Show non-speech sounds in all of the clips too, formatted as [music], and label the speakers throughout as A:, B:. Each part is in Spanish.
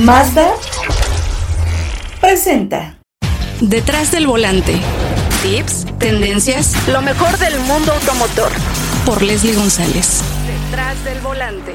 A: Mazda presenta
B: Detrás del volante. Tips, tendencias, lo mejor del mundo automotor. Por Leslie González. Detrás del volante.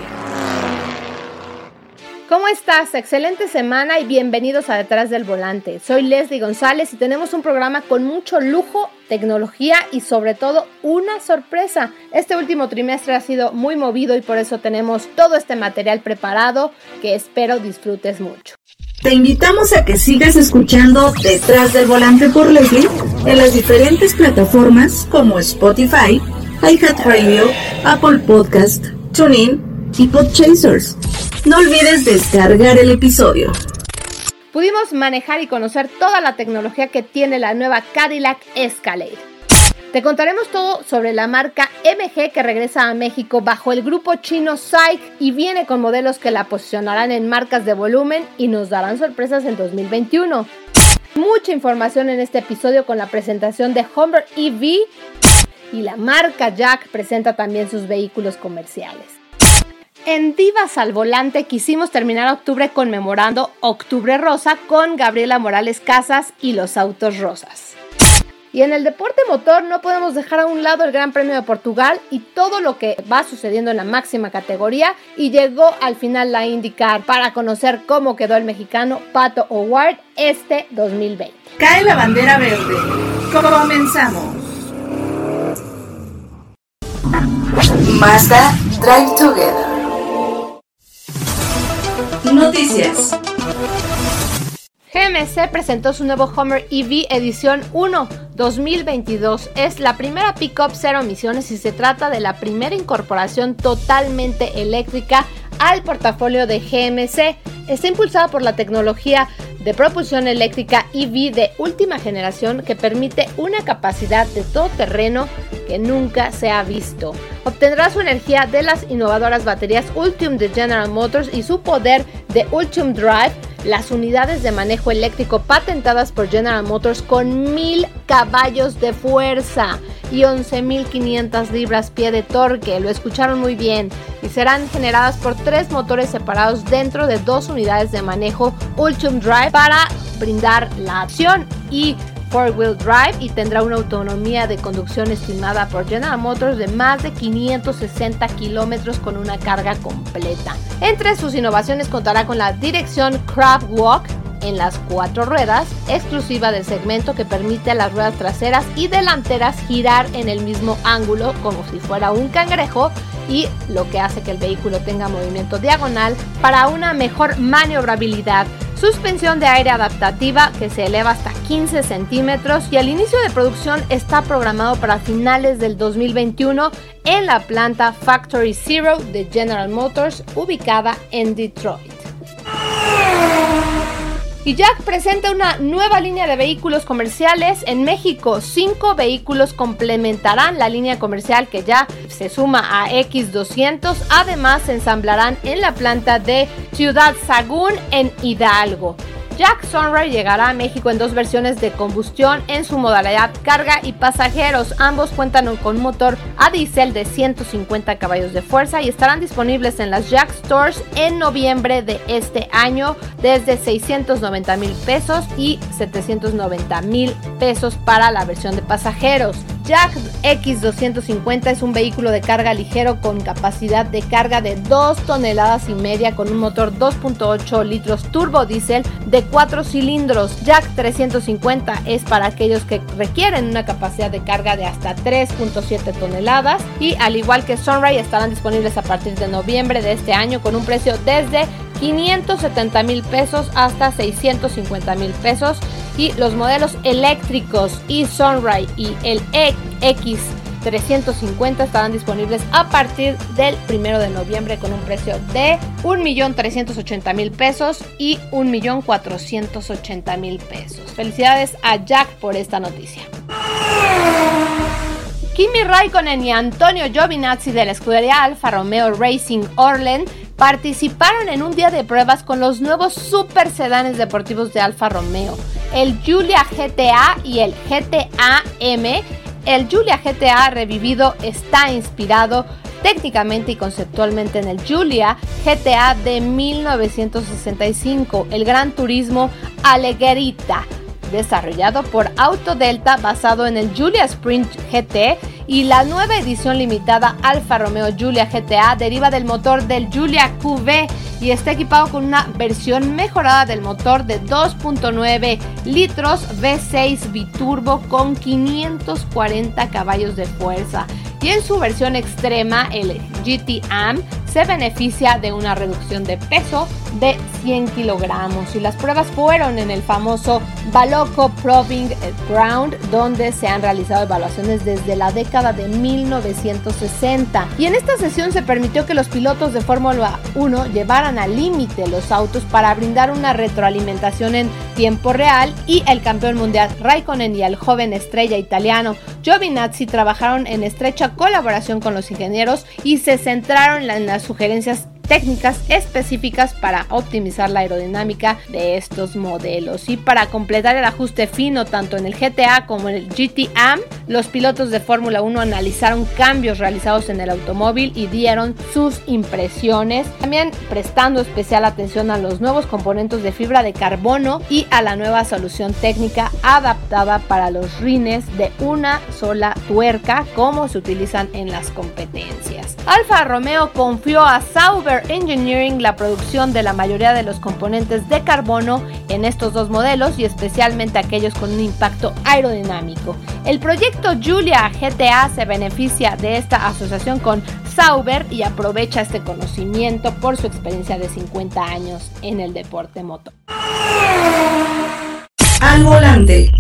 C: ¿Cómo estás? Excelente semana y bienvenidos a Detrás del Volante. Soy Leslie González y tenemos un programa con mucho lujo, tecnología y sobre todo una sorpresa. Este último trimestre ha sido muy movido y por eso tenemos todo este material preparado que espero disfrutes mucho.
A: Te invitamos a que sigas escuchando Detrás del Volante por Leslie en las diferentes plataformas como Spotify, iHeartRadio, Apple Podcast, TuneIn y Podchasers. No olvides descargar el episodio.
C: Pudimos manejar y conocer toda la tecnología que tiene la nueva Cadillac Escalade. Te contaremos todo sobre la marca MG que regresa a México bajo el grupo chino SAIC y viene con modelos que la posicionarán en marcas de volumen y nos darán sorpresas en 2021. Mucha información en este episodio con la presentación de Humber EV y la marca Jack presenta también sus vehículos comerciales. En Divas al Volante quisimos terminar octubre conmemorando Octubre Rosa con Gabriela Morales Casas y los autos rosas. Y en el deporte motor no podemos dejar a un lado el Gran Premio de Portugal y todo lo que va sucediendo en la máxima categoría y llegó al final la IndyCar para conocer cómo quedó el mexicano Pato O'Ward este 2020.
A: Cae la bandera verde. Comenzamos. Mazda Drive Together.
C: GMC presentó su nuevo Hummer EV Edición 1 2022. Es la primera pickup cero emisiones y se trata de la primera incorporación totalmente eléctrica al portafolio de GMC. Está impulsada por la tecnología de propulsión eléctrica EV de última generación que permite una capacidad de todo terreno que nunca se ha visto. Obtendrá su energía de las innovadoras baterías Ultium de General Motors y su poder de Ultium Drive, las unidades de manejo eléctrico patentadas por General Motors con 1000 caballos de fuerza y 11.500 libras pie de torque. Lo escucharon muy bien. Y serán generadas por tres motores separados dentro de dos unidades de manejo Ultium Drive para brindar la acción y four-wheel drive y tendrá una autonomía de conducción estimada por General Motors de más de 560 kilómetros con una carga completa. Entre sus innovaciones contará con la dirección Craft Walk en las cuatro ruedas, exclusiva del segmento que permite a las ruedas traseras y delanteras girar en el mismo ángulo como si fuera un cangrejo y lo que hace que el vehículo tenga movimiento diagonal para una mejor maniobrabilidad. Suspensión de aire adaptativa que se eleva hasta 15 centímetros y al inicio de producción está programado para finales del 2021 en la planta Factory Zero de General Motors ubicada en Detroit. Y Jack presenta una nueva línea de vehículos comerciales en México. Cinco vehículos complementarán la línea comercial que ya se suma a X200. Además, se ensamblarán en la planta de Ciudad Sagún en Hidalgo. Jack Sunray llegará a México en dos versiones de combustión en su modalidad carga y pasajeros. Ambos cuentan con motor a diésel de 150 caballos de fuerza y estarán disponibles en las Jack Stores en noviembre de este año desde 690 mil pesos y 790 mil pesos para la versión de pasajeros. Jack X250 es un vehículo de carga ligero con capacidad de carga de 2 toneladas y media con un motor 2.8 litros turbo diésel de 4 cilindros. Jack 350 es para aquellos que requieren una capacidad de carga de hasta 3.7 toneladas y al igual que Sunray estarán disponibles a partir de noviembre de este año con un precio desde 570 mil pesos hasta 650 mil pesos y los modelos eléctricos y Sunray y el X 350 estarán disponibles a partir del 1 de noviembre con un precio de 1.380.000 pesos y 1.480.000 pesos. Felicidades a Jack por esta noticia. Kimi Raikkonen y Antonio Giovinazzi de la escudería Alfa Romeo Racing Orlen participaron en un día de pruebas con los nuevos super sedanes deportivos de Alfa Romeo, el Giulia GTA y el GTA M. El Giulia GTA revivido está inspirado técnicamente y conceptualmente en el Julia GTA de 1965, el Gran Turismo Alegerita desarrollado por Autodelta basado en el Julia Sprint GT y la nueva edición limitada Alfa Romeo Giulia GTA deriva del motor del Giulia QV y está equipado con una versión mejorada del motor de 2.9 litros V6 biturbo con 540 caballos de fuerza. Y en su versión extrema el GT Am se beneficia de una reducción de peso de 100 kilogramos. Y las pruebas fueron en el famoso Baloco Proving Ground donde se han realizado evaluaciones desde la década de 1960 y en esta sesión se permitió que los pilotos de Fórmula 1 llevaran al límite los autos para brindar una retroalimentación en tiempo real. Y el campeón mundial Raikkonen y el joven estrella italiano Giovinazzi trabajaron en estrecha colaboración con los ingenieros y se centraron en las sugerencias técnicas específicas para optimizar la aerodinámica de estos modelos. Y para completar el ajuste fino tanto en el GTA como en el GT-AM, los pilotos de Fórmula 1 analizaron cambios realizados en el automóvil y dieron sus impresiones, también prestando especial atención a los nuevos componentes de fibra de carbono y a la nueva solución técnica adaptada para los rines de una sola tuerca como se utilizan en las competencias. Alfa Romeo confió a Sauber Engineering la producción de la mayoría de los componentes de carbono en estos dos modelos y especialmente aquellos con un impacto aerodinámico. El proyecto Julia GTA se beneficia de esta asociación con Sauber y aprovecha este conocimiento por su experiencia de 50 años en el deporte moto.
A: Al volante.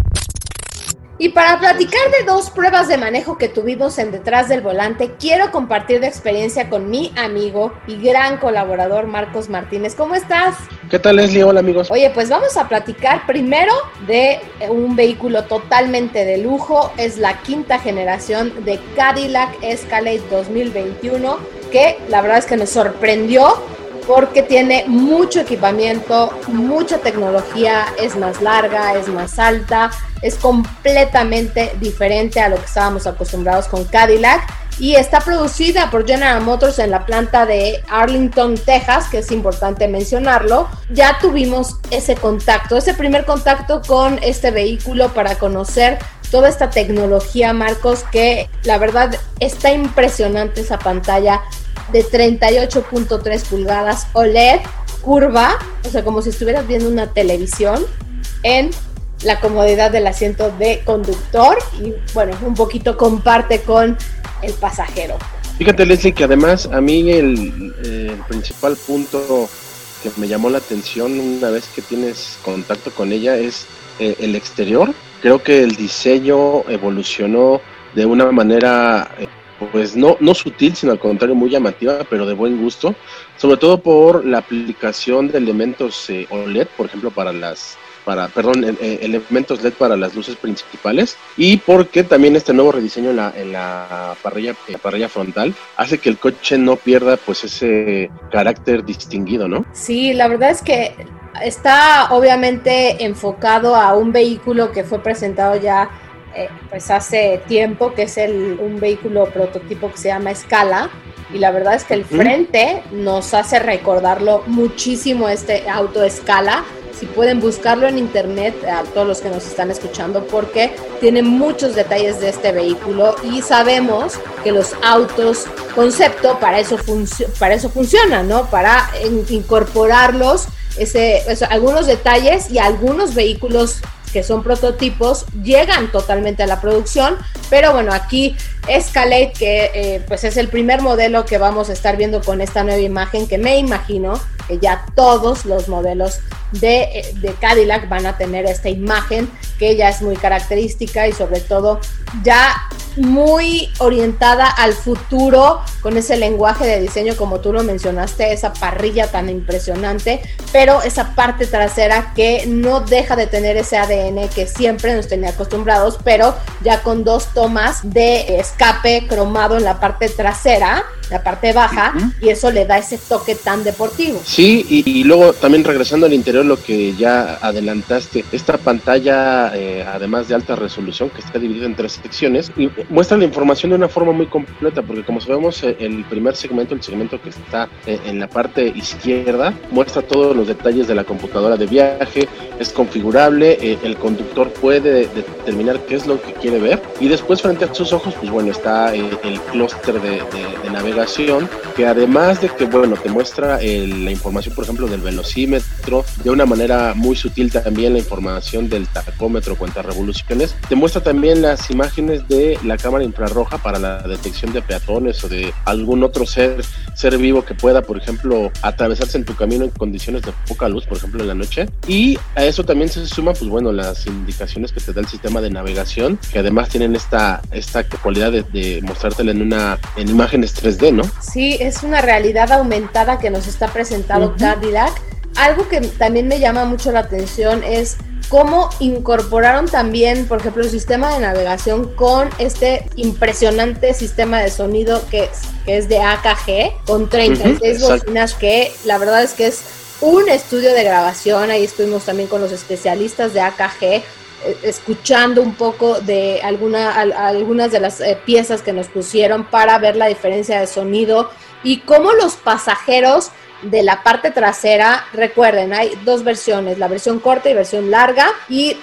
C: Y para platicar de dos pruebas de manejo que tuvimos en Detrás del Volante, quiero compartir de experiencia con mi amigo y gran colaborador Marcos Martínez. ¿Cómo estás?
D: ¿Qué tal Leslie? Hola amigos.
C: Oye, pues vamos a platicar primero de un vehículo totalmente de lujo. Es la quinta generación de Cadillac Escalade 2021, que la verdad es que nos sorprendió porque tiene mucho equipamiento, mucha tecnología, es más larga, es más alta, es completamente diferente a lo que estábamos acostumbrados con Cadillac y está producida por General Motors en la planta de Arlington, Texas, que es importante mencionarlo. Ya tuvimos ese contacto, ese primer contacto con este vehículo para conocer toda esta tecnología, Marcos, que la verdad está impresionante esa pantalla de 38.3 pulgadas OLED curva, o sea, como si estuvieras viendo una televisión en la comodidad del asiento de conductor y bueno, un poquito comparte con el pasajero.
D: Fíjate Leslie que además a mí el, principal punto que me llamó la atención una vez que tienes contacto con ella es eh, el exterior. Creo que el diseño evolucionó de una manera eh, pues no, no sutil, sino al contrario muy llamativa, pero de buen gusto, sobre todo por la aplicación de elementos eh, OLED, por ejemplo, para las para, perdón, eh, elementos LED para las luces principales y porque también este nuevo rediseño en la, en la parrilla, en la parrilla frontal hace que el coche no pierda pues ese carácter distinguido, ¿no?
C: Sí, la verdad es que está obviamente enfocado a un vehículo que fue presentado ya eh, pues hace tiempo, que es el, un vehículo prototipo que se llama Scala. Y la verdad es que el frente nos hace recordarlo muchísimo este auto Scala. Si pueden buscarlo en internet, a todos los que nos están escuchando, porque tiene muchos detalles de este vehículo y sabemos que los autos concepto para eso, para eso funcionan, ¿no? Para incorporarlos, ese, algunos detalles y algunos vehículos que son prototipos, llegan totalmente a la producción, pero bueno, aquí Escalade, que eh, pues es el primer modelo que vamos a estar viendo con esta nueva imagen, que me imagino que ya todos los modelos de, de, Cadillac van a tener esta imagen que ya es muy característica y sobre todo ya muy orientada al futuro con ese lenguaje de diseño como tú lo mencionaste, esa parrilla tan impresionante, pero esa parte trasera que no deja de tener ese ADN que siempre nos tenía acostumbrados, pero ya con dos tomas de escape cromado en la parte trasera la parte baja, y eso le da ese toque tan deportivo.
D: Sí, y, luego también regresando al interior, lo que ya adelantaste, esta pantalla, eh, además de alta resolución, que está dividida en tres secciones, y muestra la información de una forma muy completa, porque como sabemos, eh, el primer segmento, el segmento que está eh, en la parte izquierda, muestra todos los detalles de la computadora de viaje, es configurable, el conductor puede determinar qué es lo que quiere ver, y después frente a sus ojos, pues bueno, está el clúster de, navegación, que además de que, bueno, te muestra la información, por ejemplo, del velocímetro, de una manera muy sutil también la información del tacómetro, cuántas revoluciones, te muestra también las imágenes de la cámara infrarroja para la detección de peatones o de algún otro ser, ser vivo que pueda, por ejemplo, atravesarse en tu camino en condiciones de poca luz, por ejemplo, en la noche. Y a eso también se suma, pues bueno, las indicaciones que te da el sistema de navegación, que además tienen esta, esta cualidad de, de mostrártela en una en imágenes 3D, ¿no?
C: Sí, es una realidad aumentada que nos está presentando Cadillac. Algo que también me llama mucho la atención es cómo incorporaron también, por ejemplo, el sistema de navegación con este impresionante sistema de sonido que es, que es de AKG, con 36 bocinas que la verdad es que es un estudio de grabación, ahí estuvimos también con los especialistas de AKG, eh, escuchando un poco de alguna, algunas de las eh, piezas que nos pusieron para ver la diferencia de sonido y cómo los pasajeros de la parte trasera, recuerden, hay dos versiones, la versión corta y versión larga, y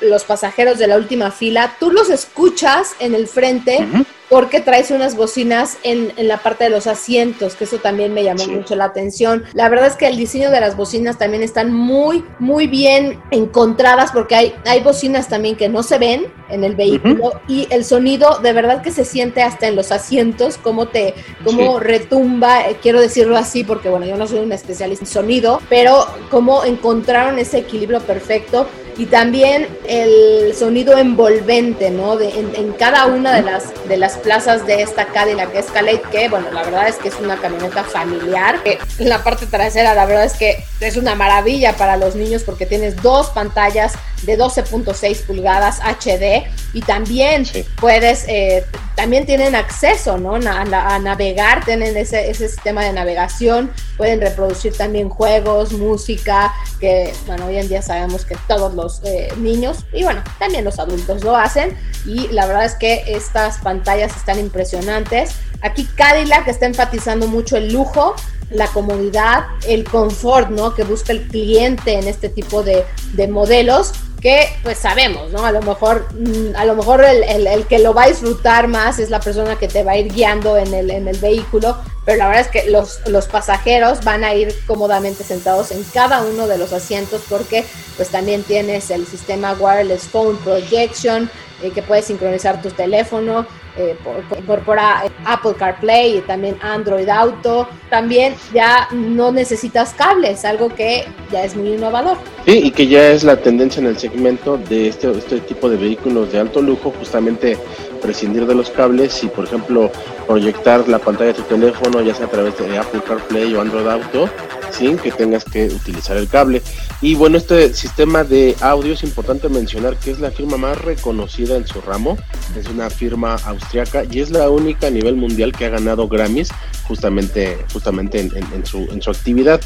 C: los pasajeros de la última fila, tú los escuchas en el frente porque traes unas bocinas en, la parte de los asientos, que eso también me llamó mucho la atención. La verdad es que el diseño de las bocinas también están muy, muy bien encontradas porque hay, hay bocinas también que no se ven en el vehículo y el sonido de verdad que se siente hasta en los asientos, como te, como retumba, eh, quiero decirlo así porque bueno, yo no soy un especialista en sonido, pero cómo encontraron ese equilibrio perfecto y también el sonido envolvente, ¿no? De, en, cada una de las, de las plazas de esta Cadillac Escalade, que bueno, la verdad es que es una camioneta familiar. la parte trasera, la verdad es que es una maravilla para los niños porque tienes dos pantallas de 12.6 pulgadas HD y también puedes, eh, también tienen acceso, ¿no? A, navegar, tienen ese, ese sistema de navegación, pueden reproducir también juegos, música, que bueno, hoy en día sabemos que todos los eh, niños y bueno, también los adultos lo hacen y la verdad es que estas pantallas están impresionantes. Aquí Cadillac está enfatizando mucho el lujo, la comodidad, el confort, ¿no? Que busca el cliente en este tipo de, de modelos que pues sabemos, ¿no? A lo mejor, mm, a lo mejor el, que lo va a disfrutar más es la persona que te va a ir guiando en el, en el vehículo, pero la verdad es que los, los pasajeros van a ir cómodamente sentados en cada uno de los asientos porque pues también tienes el sistema Wireless Phone Projection, eh, que puedes sincronizar tu teléfono, eh, incorpora Apple CarPlay y también Android Auto. También ya no necesitas cables, algo que ya es muy innovador.
D: Sí, y que ya es la tendencia en el segmento de este, este tipo de vehículos de alto lujo, justamente prescindir de los cables y, por ejemplo, proyectar la pantalla de tu teléfono, ya sea a través de Apple CarPlay o Android Auto, sin que tengas que utilizar el cable. Y bueno, este sistema de audio es importante mencionar que es la firma más reconocida en su ramo, es una firma austriaca y es la única a nivel mundial que ha ganado Grammys justamente, justamente en, su, en su actividad.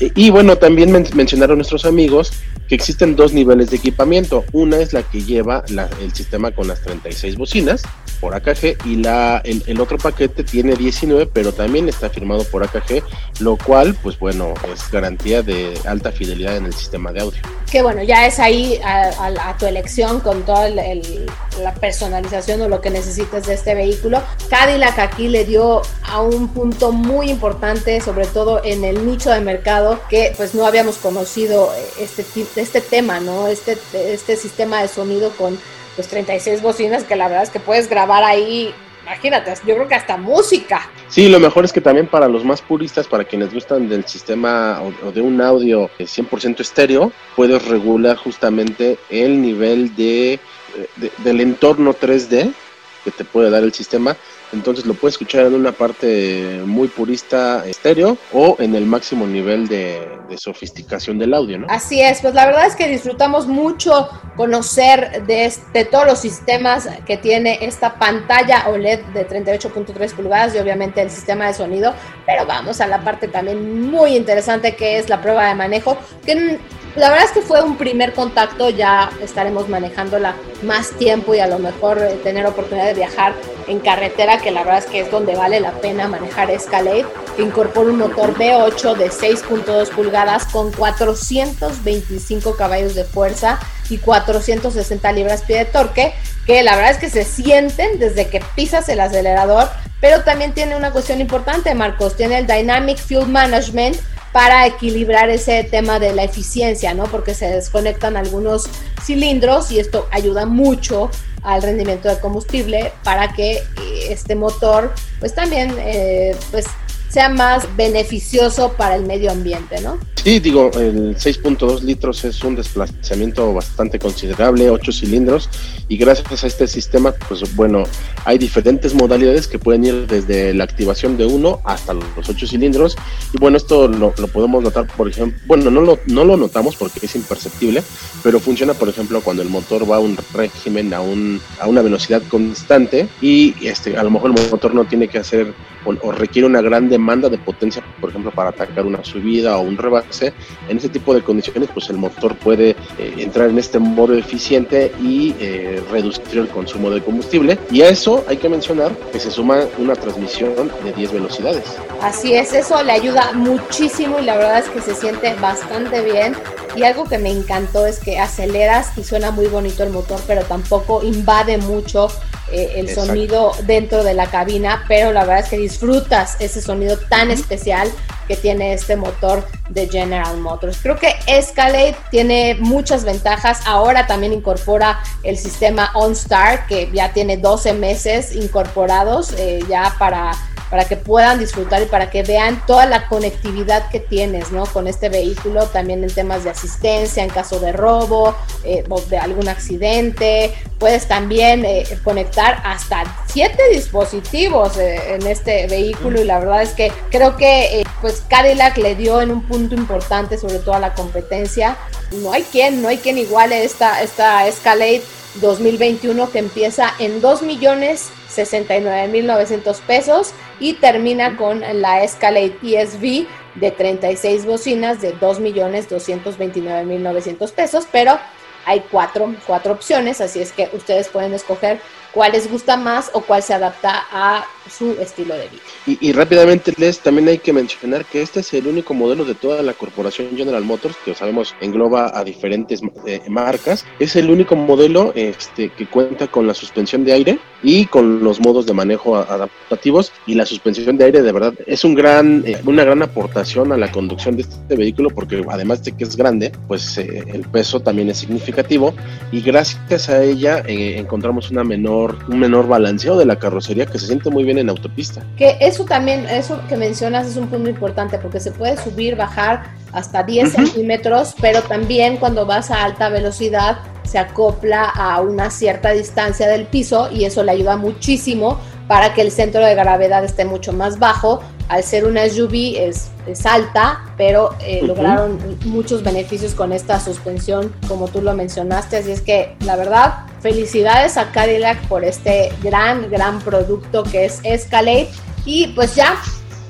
D: Y, bueno, también mencionaron nuestros amigos que existen dos niveles de equipamiento. Una es la que lleva el sistema con las 36 bocinas por AKG y la, el, otro paquete tiene 19, pero también está firmado por AKG, lo cual, pues bueno, es garantía de alta fidelidad en el sistema de audio.
C: Que bueno, ya es ahí a, tu elección con toda la personalización o lo que necesites de este vehículo. Cadillac aquí le dio a un punto muy importante, sobre todo en el nicho de mercado, que pues no habíamos conocido este, este tema, ¿no? Este, este sistema de sonido con pues 36 bocinas que la verdad es que puedes grabar ahí imagínate, yo creo que hasta música.
D: Sí, lo mejor es que también para los más puristas, para quienes gustan del sistema o, de un audio 100% estéreo, puedes regular justamente el nivel de, del entorno 3D que te puede dar el sistema entonces lo puedes escuchar en una parte muy purista estéreo o en el máximo nivel de, sofisticación del audio, ¿no?
C: Así es, pues la verdad es que disfrutamos mucho conocer de, de todos los sistemas que tiene esta pantalla OLED de 38.3 pulgadas y obviamente el sistema de sonido, pero vamos a la parte también muy interesante que es la prueba de manejo, que la verdad es que fue un primer contacto, ya estaremos manejándola más tiempo y a lo mejor eh, tener oportunidad de viajar en carretera, que la verdad es que es donde vale la pena manejar Escalade, que incorpora un motor V8 de 6.2 pulgadas con 425 caballos de fuerza y 460 libras-pie de torque, que la verdad es que se sienten desde que pisas el acelerador, pero también tiene una cuestión importante, Marcos, tiene el Dynamic Fuel Management, para equilibrar ese tema de la eficiencia, ¿no? Porque se desconectan algunos cilindros y esto ayuda mucho al rendimiento del combustible para que eh, este motor pues también eh, pues sea más beneficioso para el medio ambiente, ¿no?
D: Sí, digo, el 6.2 litros es un desplazamiento bastante considerable, 8 cilindros, y gracias a este sistema, pues bueno, hay diferentes modalidades que pueden ir desde la activación de uno hasta los 8 cilindros, y bueno, esto lo, podemos notar, por ejemplo, bueno, no lo, no lo notamos porque es imperceptible, pero funciona, por ejemplo, cuando el motor va a un régimen a, un, a una velocidad constante y este, a lo mejor el motor no tiene que hacer o, requiere una gran demanda de potencia, por ejemplo, para atacar una subida o un rebase, en ese tipo de condiciones, pues el motor puede eh, entrar en este modo eficiente y eh, reducir el consumo de combustible. Y a eso hay que mencionar que se suma una transmisión de 10 velocidades.
C: Así es, eso le ayuda muchísimo y la verdad es que se siente bastante bien. Y algo que me encantó es que aceleras y suena muy bonito el motor, pero tampoco invade mucho eh, el sonido dentro de la cabina, pero la verdad es que disfrutas ese sonido tan especial que tiene este motor de General Motors. Creo que Escalade tiene muchas ventajas. Ahora también incorpora el sistema OnStar, que ya tiene 12 meses incorporados eh, ya para para que puedan disfrutar y para que vean toda la conectividad que tienes, ¿no? Con este vehículo, también en temas de asistencia en caso de robo eh, o de algún accidente. Puedes también eh, conectar hasta siete dispositivos eh, en este vehículo y la verdad es que creo que pues Cadillac le dio en un punto importante sobre todo a la competencia. No hay quien, no hay quien iguale esta, esta Escalade 2021 que empieza en 2 millones 69.900 pesos y termina con la Escalade ESV de 36 bocinas de 2.229.900 pesos, pero hay cuatro, cuatro opciones, así es que ustedes pueden escoger cuál les gusta más o cuál se adapta a su estilo de vida.
D: Y, rápidamente, Les, también hay que mencionar que este es el único modelo de toda la corporación General Motors, que sabemos engloba a diferentes eh, marcas. Es el único modelo este, que cuenta con la suspensión de aire y con los modos de manejo adaptativos. Y la suspensión de aire, de verdad, es un gran, eh, una gran aportación a la conducción de este vehículo, porque además de que es grande, pues eh, el peso también es significativo. Y gracias a ella encontramos una menor un menor balanceo de la carrocería que se siente muy bien en autopista.
C: Que eso también, eso que mencionas es un punto importante porque se puede subir, bajar hasta 10 centímetros, pero también cuando vas a alta velocidad se acopla a una cierta distancia del piso y eso le ayuda muchísimo para que el centro de gravedad esté mucho más bajo. Al ser una SUV es, es alta, pero eh, lograron muchos beneficios con esta suspensión, como tú lo mencionaste. Así es que, la verdad, felicidades a Cadillac por este gran, gran producto que es Escalade. Y pues ya,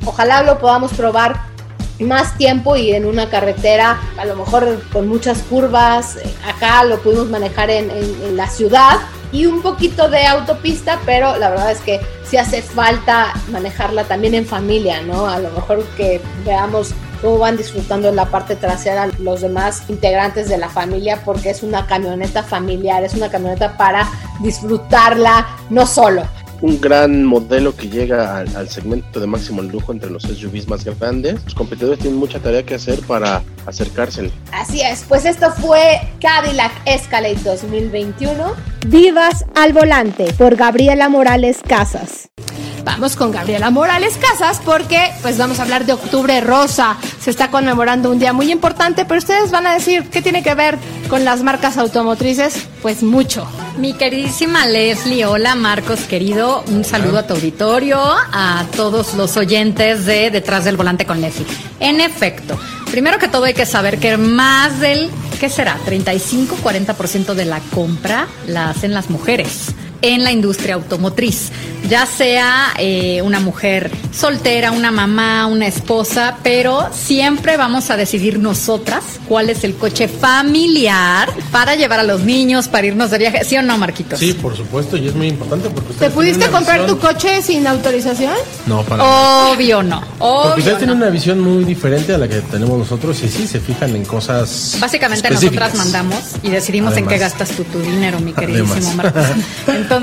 C: ojalá lo podamos probar más tiempo y en una carretera, a lo mejor con muchas curvas. Acá lo pudimos manejar en, en la ciudad y un poquito de autopista, pero la verdad es que sí hace falta manejarla también en familia, ¿no? A lo mejor que veamos cómo van disfrutando en la parte trasera los demás integrantes de la familia, porque es una camioneta familiar, es una camioneta para disfrutarla no solo,
D: un gran modelo que llega al, segmento de máximo lujo entre los SUVs más grandes. Los competidores tienen mucha tarea que hacer para acercársele.
C: Así es, pues esto fue Cadillac Escalade 2021. Vivas al volante por Gabriela Morales Casas. Vamos con Gabriela Morales Casas porque pues vamos a hablar de Octubre Rosa. Se está conmemorando un día muy importante, pero ustedes van a decir, ¿qué tiene que ver con las marcas automotrices? Pues mucho.
E: Mi queridísima Leslie, hola Marcos, querido, un saludo a tu auditorio, a todos los oyentes de Detrás del Volante con Leslie. En efecto, primero que todo hay que saber que más del, ¿qué será? 35-40% de la compra la hacen las mujeres en la industria automotriz, ya sea eh, una mujer soltera, una mamá, una esposa, pero siempre vamos a decidir nosotras cuál es el coche familiar para llevar a los niños, para irnos de viaje, ¿sí o no, Marquitos?
F: Sí, por supuesto, y es muy importante porque
C: ¿Te pudiste comprar tu coche sin autorización?
F: No, para
E: Obvio no.
F: porque ustedes tienen una visión muy diferente a la que tenemos nosotros y sí se fijan en cosas.
E: Básicamente nosotras mandamos y decidimos en qué gastas tú tu dinero, mi queridísimo Marcos. [laughs] Entonces,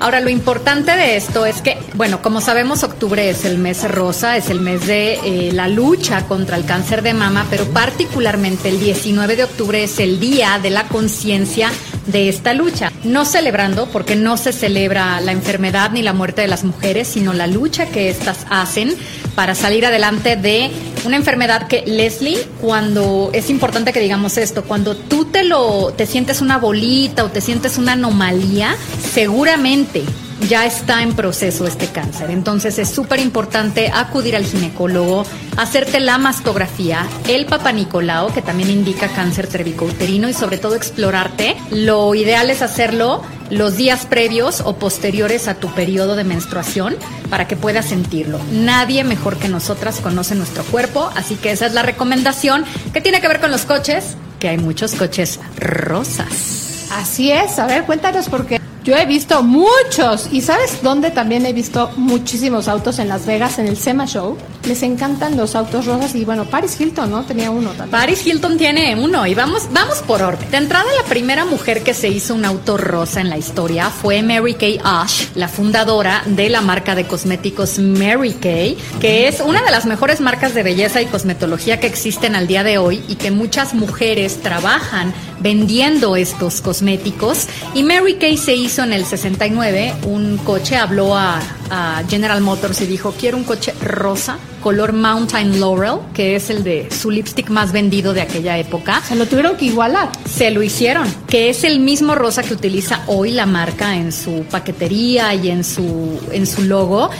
E: ahora lo importante de esto es que, bueno, como sabemos, octubre es el mes rosa, es el mes de eh, la lucha contra el cáncer de mama, pero particularmente el 19 de octubre es el día de la conciencia de esta lucha. No celebrando, porque no se celebra la enfermedad ni la muerte de las mujeres, sino la lucha que éstas hacen para salir adelante de una enfermedad que, Leslie, cuando es importante que digamos esto, cuando tú te lo, te sientes una bolita o te sientes una anomalía, seguramente ya está en proceso este cáncer. Entonces es súper importante acudir al ginecólogo, hacerte la mastografía, el papanicolao, que también indica cáncer cervicouterino, y sobre todo explorarte. Lo ideal es hacerlo los días previos o posteriores a tu periodo de menstruación para que puedas sentirlo. Nadie mejor que nosotras conoce nuestro cuerpo, así que esa es la recomendación que tiene que ver con los coches, que hay muchos coches rosas.
C: Así es, a ver, cuéntanos por qué. Yo he visto muchos. ¿Y sabes dónde también he visto muchísimos autos? En Las Vegas, en el SEMA Show. Les encantan los autos rosas. Y bueno, Paris Hilton, ¿no? Tenía uno también.
E: Paris Hilton tiene uno. Y vamos, vamos por orden. De entrada, la primera mujer que se hizo un auto rosa en la historia fue Mary Kay Ash, la fundadora de la marca de cosméticos Mary Kay, que es una de las mejores marcas de belleza y cosmetología que existen al día de hoy y que muchas mujeres trabajan vendiendo estos cosméticos. Y Mary Kay se hizo en el 69 un coche, habló a, a, General Motors y dijo, quiero un coche rosa, color Mountain Laurel, que es el de su lipstick más vendido de aquella época.
C: Se lo tuvieron que igualar.
E: Se lo hicieron, que es el mismo rosa que utiliza hoy la marca en su paquetería y en su, en su logo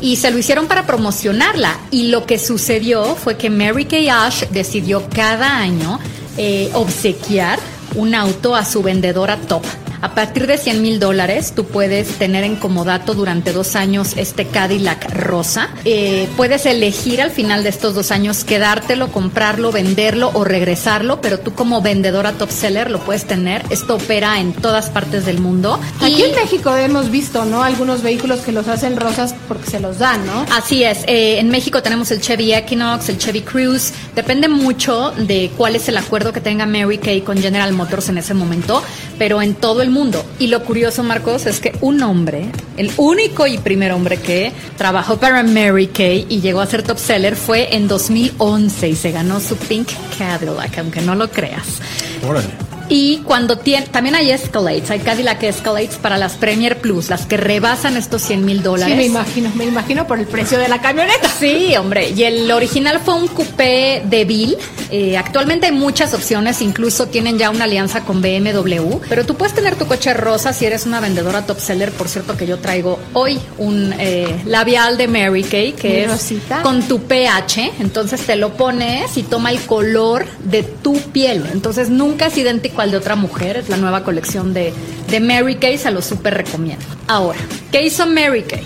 E: y se lo hicieron para promocionarla. Y lo que sucedió fue que Mary Kay Ash decidió cada año eh, obsequiar un auto a su vendedora top. A partir de 100 mil dólares, tú puedes tener en comodato durante dos años este Cadillac rosa. Eh, puedes elegir al final de estos dos años quedártelo, comprarlo, venderlo o regresarlo, pero tú como vendedora top seller lo puedes tener. Esto opera en todas partes del mundo.
C: Aquí en México hemos visto, ¿no? Algunos vehículos que los hacen rosas porque se los dan, ¿no?
E: Así es. Eh, en México tenemos el Chevy Equinox, el Chevy Cruze. Depende mucho de cuál es el acuerdo que tenga Mary Kay con General Motors en ese momento, pero en todo el mundo. Y lo curioso, Marcos, es que un hombre, el único y primer hombre que trabajó para Mary Kay y llegó a ser top seller fue en 2011 y se ganó su Pink Cadillac, aunque no lo creas.
F: Órale.
E: Y cuando tiene, también hay Escalades, hay Cadillac Escalades para las Premier Plus, las que rebasan estos 100 mil dólares.
C: Sí, me imagino, me imagino por el precio de la camioneta.
E: Sí, hombre, y el original fue un coupé de Bill. Eh, actualmente hay muchas opciones, incluso tienen ya una alianza con BMW, pero tú puedes tener tu coche rosa si eres una vendedora top seller. Por cierto, que yo traigo hoy un eh, labial de Mary Kay, que es
C: rosita.
E: con tu pH, entonces te lo pones y toma el color de tu piel. Entonces nunca es idéntico al de otra mujer, es la nueva colección de, de Mary Kay, se lo súper recomiendo. Ahora, ¿qué hizo Mary Kay?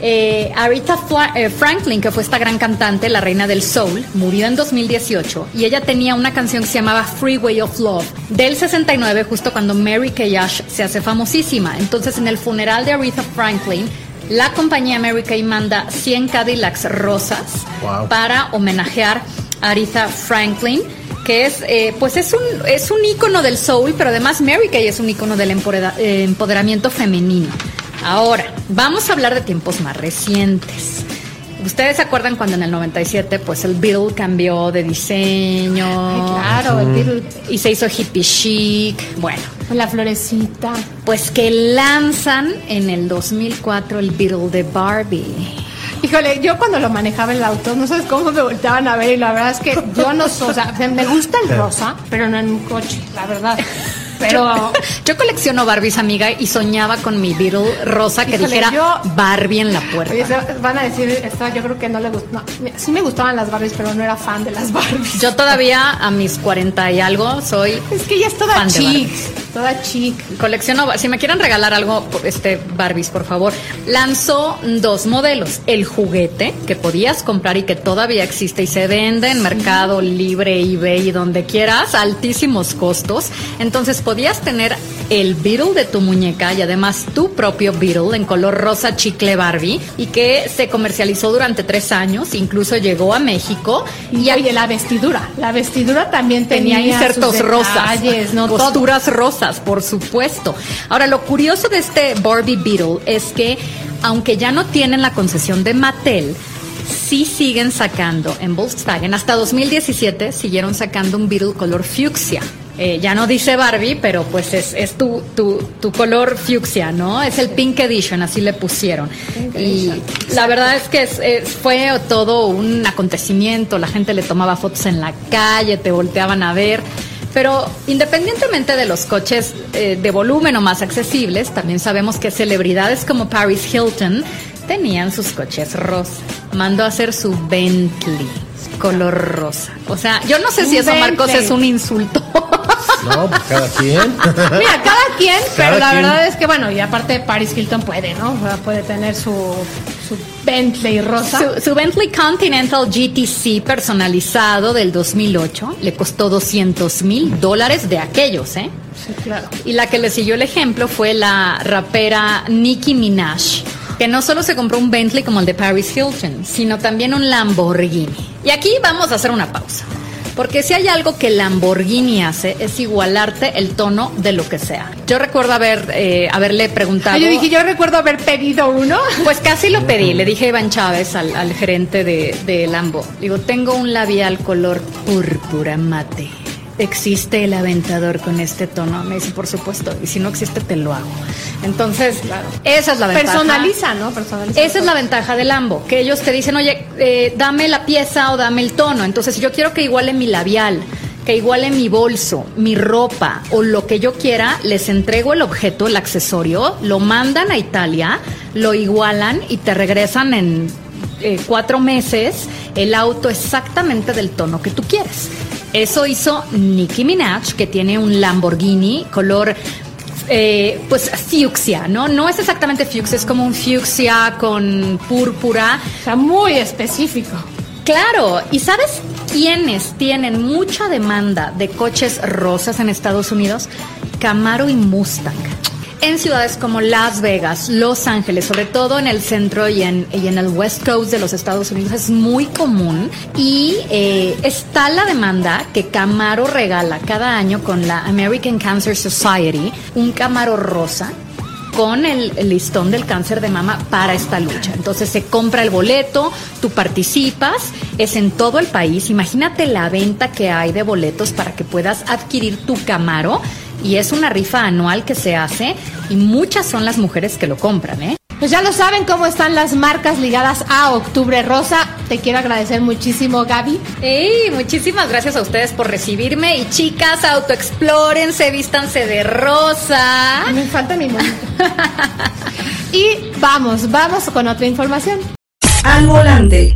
E: Eh, Aretha eh, Franklin, que fue esta gran cantante, la reina del soul, murió en 2018 y ella tenía una canción que se llamaba Freeway of Love del 69, justo cuando Mary Kay Ash se hace famosísima. Entonces, en el funeral de Aretha Franklin, la compañía Mary Kay manda 100 Cadillacs rosas
F: Wow.
E: para homenajear a Aretha Franklin que es eh, pues es un es un ícono del soul pero además Mary Kay es un ícono del eh, empoderamiento femenino. Ahora vamos a hablar de tiempos más recientes. Ustedes se acuerdan cuando en el 97 pues el Beatle cambió de diseño
C: Ay, claro, el Beatle.
E: Y se hizo hippie chic bueno.
C: Con la florecita.
E: pues que lanzan en el 2004 el Beatle de Barbie
C: Híjole, yo cuando lo manejaba el auto, no sabes cómo me volteaban a ver y la verdad es que yo no soy, o sea, me gusta el rosa, pero no en un coche, la verdad.
E: Pero yo, colecciono Barbies, amiga, y soñaba con mi Beetle rosa que dijera Barbie en la puerta.
C: van a decir, esto yo creo que no le gustó. sí me gustaban las Barbies, pero no era fan de las Barbies.
E: Yo todavía a mis 40 y algo soy.
C: Es que ya es toda chic. Toda chic.
E: Colecciono, si me quieren regalar algo, este Barbies, por favor. Lanzó dos modelos. El juguete, que podías comprar y que todavía existe y se vende en Mercado Libre, eBay y donde quieras, altísimos costos. Entonces podías tener el Beetle de tu muñeca y además tu propio Beetle en color rosa chicle Barbie y que se comercializó durante tres años, incluso llegó a México.
C: Y, oye, la vestidura, la vestidura también tenía,
E: insertos rosas, ¿no? costuras rosas, por supuesto. Ahora, lo curioso de este Barbie Beetle es que aunque ya no tienen la concesión de Mattel, sí siguen sacando en Volkswagen. Hasta 2017 siguieron sacando un Beetle color fucsia. Eh, ya no dice Barbie, pero pues es, es tu, tu, tu, color fucsia, ¿no? Es el Pink Edition, así le pusieron. y la verdad es que fue todo un acontecimiento, la gente le tomaba fotos en la calle, te volteaban a ver. Pero independientemente de los coches eh, de volumen o más accesibles, también sabemos que celebridades como Paris Hilton tenían sus coches rosa. Mandó a hacer su Bentley color rosa. O sea, yo no sé si eso, Marcos, es un insulto.
F: No, pues cada quien. [laughs]
C: Mira, cada quien, pero la verdad es que, bueno, y aparte Paris Hilton puede, ¿no? puede tener su, su Bentley rosa.
E: Su, Bentley Continental GTC personalizado del 2008 le costó 200 mil dólares de aquellos, ¿eh?
C: Sí, claro.
E: Y la que le siguió el ejemplo fue la rapera Nicki Minaj que no solo se compró un Bentley como el de Paris Hilton, sino también un Lamborghini. Y aquí vamos a hacer una pausa. Porque si hay algo que Lamborghini hace es igualarte el tono de lo que sea. Yo recuerdo haber eh, haberle preguntado.
C: Yo dije, yo recuerdo haber pedido uno.
E: Pues casi lo pedí. Le dije a Iván Chávez, al, gerente de, de Lambo. Digo, tengo un labial color púrpura mate existe el aventador con este tono. Me dice, por supuesto, y si no existe, te lo hago. Entonces, esa es la ventaja.
C: Personaliza, ¿no? Personaliza.
E: Esa es la ventaja del Lambo, que ellos te dicen, oye, eh, dame la pieza o dame el tono. Entonces, si yo quiero que iguale mi labial, que iguale mi bolso, mi ropa o lo que yo quiera, les entrego el objeto, el accesorio, lo mandan a Italia, lo igualan y te regresan en eh, cuatro meses el auto exactamente del tono que tú quieres. Eso hizo Nicki Minaj, que tiene un Lamborghini color eh, pues fucsia, ¿no? No es exactamente fucsia, es como un fucsia con púrpura.
C: O sea, muy específico.
E: Claro, ¿y sabes quiénes tienen mucha demanda de coches rosas en Estados Unidos? Camaro y Mustang en ciudades como Las Vegas, Los Ángeles, sobre todo en el centro y en, el West Coast de los Estados Unidos, es muy común y eh, está la demanda que Camaro regala cada año con la American Cancer Society un Camaro rosa con el, listón del cáncer de mama para esta lucha. Entonces se compra el boleto, tú participas, es en todo el país. Imagínate la venta que hay de boletos para que puedas adquirir tu Camaro y es una rifa anual que se hace y muchas son las mujeres que lo compran, ¿eh?
C: Pues ya lo saben cómo están las marcas ligadas a Octubre Rosa. Te quiero agradecer muchísimo, Gaby.
E: ¡Ey! Muchísimas gracias a ustedes por recibirme. Y chicas, autoexplórense, vístanse de rosa.
C: Me falta mi momento. [laughs] y vamos, vamos con otra información.
A: Al volante.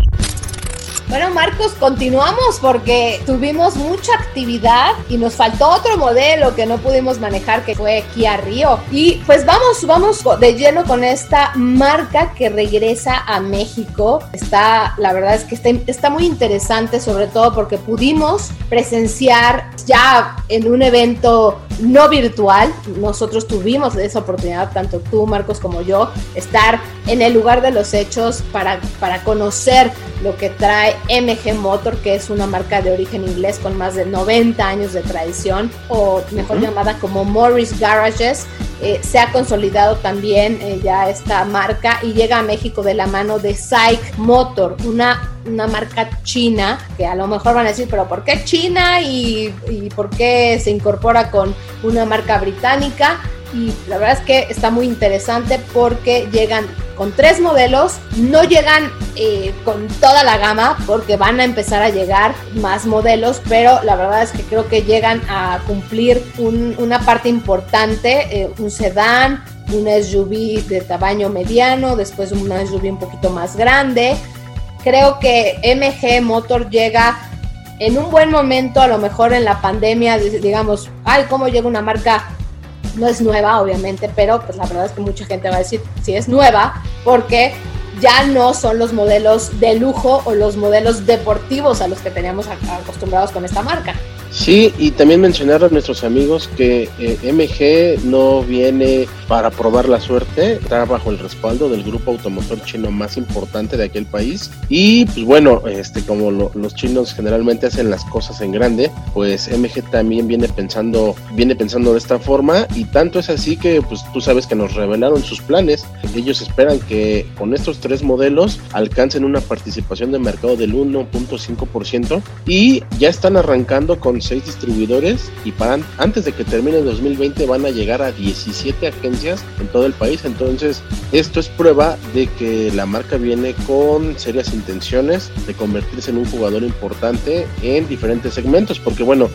C: Bueno, Marcos, continuamos porque tuvimos mucha actividad y nos faltó otro modelo que no pudimos manejar, que fue Kia Rio. Y pues vamos, vamos de lleno con esta marca que regresa a México. Está, la verdad es que está, está muy interesante, sobre todo porque pudimos presenciar ya en un evento no virtual. Nosotros tuvimos esa oportunidad, tanto tú, Marcos, como yo, estar en el lugar de los hechos para, para conocer lo que trae MG Motor, que es una marca de origen inglés con más de 90 años de tradición, o mejor llamada como Morris Garages. Eh, se ha consolidado también eh, ya esta marca y llega a México de la mano de Psych Motor, una, una marca china que a lo mejor van a decir, pero ¿por qué China y, y por qué se incorpora con una marca británica? Y la verdad es que está muy interesante porque llegan con tres modelos, no llegan eh, con toda la gama porque van a empezar a llegar más modelos, pero la verdad es que creo que llegan a cumplir una parte importante, eh, un sedán, un SUV de tamaño mediano, después un SUV un poquito más grande. Creo que MG Motor llega en un buen momento, a lo mejor en la pandemia, digamos, ay, ¿cómo llega una marca no es nueva, obviamente, pero pues la verdad es que mucha gente va a decir si es nueva, porque ya no son los modelos de lujo o los modelos deportivos a los que teníamos acostumbrados con esta marca.
D: Sí, y también mencionar a nuestros amigos que eh, MG no viene para probar la suerte, está bajo el respaldo del grupo automotor chino más importante de aquel país. Y pues bueno, este como los chinos generalmente hacen las cosas en grande, pues MG también viene pensando, viene pensando de esta forma, y tanto es así que pues tú sabes que nos revelaron sus planes. Ellos esperan que con estos tres modelos alcancen una participación de mercado del 1.5% y ya están arrancando con seis distribuidores y para antes de que termine el 2020 van a llegar a 17 agencias en todo el país. Entonces, esto es prueba de que la marca viene con serias intenciones de convertirse en un jugador importante en diferentes segmentos, porque bueno,